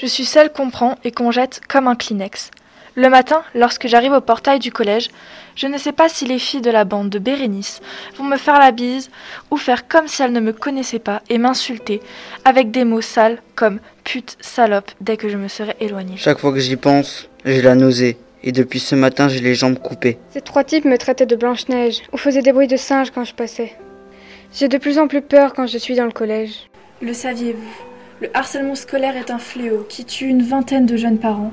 Je suis celle qu'on prend et qu'on jette comme un Kleenex. Le matin, lorsque j'arrive au portail du collège, je ne sais pas si les filles de la bande de Bérénice vont me faire la bise ou faire comme si elles ne me connaissaient pas et m'insulter avec des mots sales comme pute, salope dès que je me serai éloignée. Chaque fois que j'y pense, j'ai la nausée. Et depuis ce matin, j'ai les jambes coupées. Ces trois types me traitaient de Blanche-Neige ou faisaient des bruits de singe quand je passais. J'ai de plus en plus peur quand je suis dans le collège. Le saviez-vous? Le harcèlement scolaire est un fléau qui tue une vingtaine de jeunes parents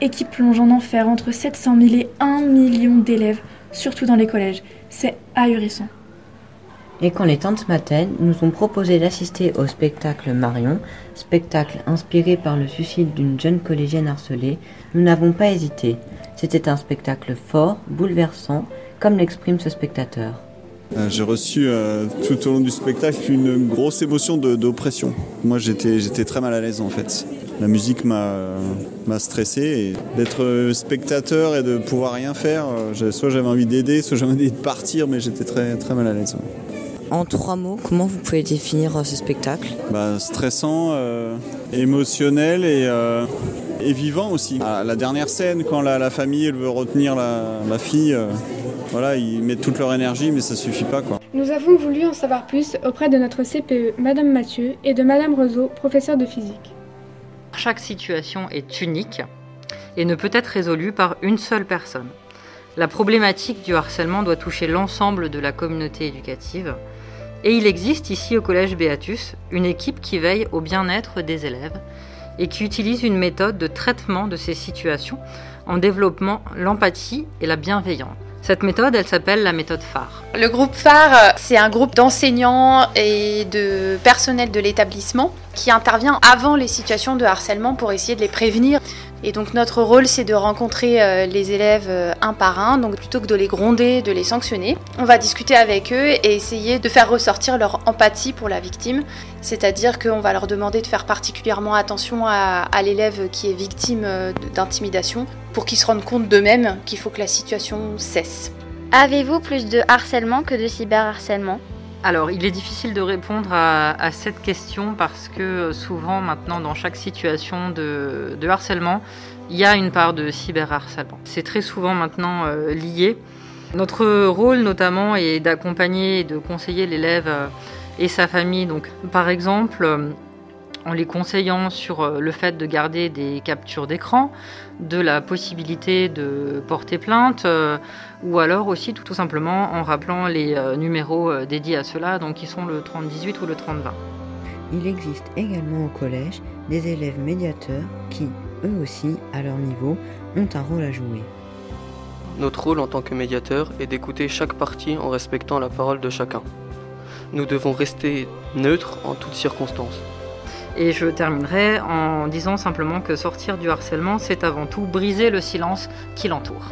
et qui plonge en enfer entre 700 000 et 1 million d'élèves, surtout dans les collèges. C'est ahurissant. Et quand les tantes Maten nous ont proposé d'assister au spectacle Marion, spectacle inspiré par le suicide d'une jeune collégienne harcelée, nous n'avons pas hésité. C'était un spectacle fort, bouleversant, comme l'exprime ce spectateur. Euh, J'ai reçu euh, tout au long du spectacle une grosse émotion d'oppression. Moi j'étais j'étais très mal à l'aise en fait. La musique m'a m'a stressé et d'être spectateur et de pouvoir rien faire, euh, soit j'avais envie d'aider, soit j'avais envie de partir, mais j'étais très très mal à l'aise. ouais. En trois mots, comment vous pouvez définir ce spectacle? Bah, stressant, euh, émotionnel et, euh, et vivant aussi. Ah, la dernière scène, quand la, la famille elle veut retenir la, la fille, euh, voilà, ils mettent toute leur énergie, mais ça suffit pas quoi. Nous avons voulu en savoir plus auprès de notre CPE, Madame Mathieu, et de Madame Roseau, professeure de physique. Chaque situation est unique et ne peut être résolue par une seule personne. La problématique du harcèlement doit toucher l'ensemble de la communauté éducative. Et il existe ici au Collège Béatus une équipe qui veille au bien-être des élèves et qui utilise une méthode de traitement de ces situations en développant l'empathie et la bienveillance. Cette méthode, elle s'appelle la méthode phare. Le groupe phare, c'est un groupe d'enseignants et de personnel de l'établissement qui intervient avant les situations de harcèlement pour essayer de les prévenir. Et donc notre rôle, c'est de rencontrer euh, les élèves euh, un par un, donc plutôt que de les gronder, de les sanctionner, on va discuter avec eux et essayer de faire ressortir leur empathie pour la victime. C'est-à-dire qu'on va leur demander de faire particulièrement attention à, l'élève qui est victime euh, d'intimidation pour qu'ils se rendent compte d'eux-mêmes qu'il faut que la situation cesse. Avez-vous plus de harcèlement que de cyberharcèlement? Alors, il est difficile de répondre à, cette question parce que euh, souvent, maintenant, dans chaque situation de, harcèlement, il y a une part de cyberharcèlement. C'est très souvent maintenant euh, lié. Notre rôle, notamment, est d'accompagner et de conseiller l'élève euh, et sa famille. Donc, par exemple, en les conseillant sur euh, le fait de garder des captures d'écran, de la possibilité de porter plainte, euh, ou alors aussi tout, tout simplement en rappelant les euh, numéros euh, dédiés à cela, donc qui sont le 3018 ou le 3020. Il existe également au collège des élèves médiateurs qui, eux aussi, à leur niveau, ont un rôle à jouer. Notre rôle en tant que médiateur est d'écouter chaque partie en respectant la parole de chacun. Nous devons rester neutres en toutes circonstances. Et je terminerai en disant simplement que sortir du harcèlement, c'est avant tout briser le silence qui l'entoure.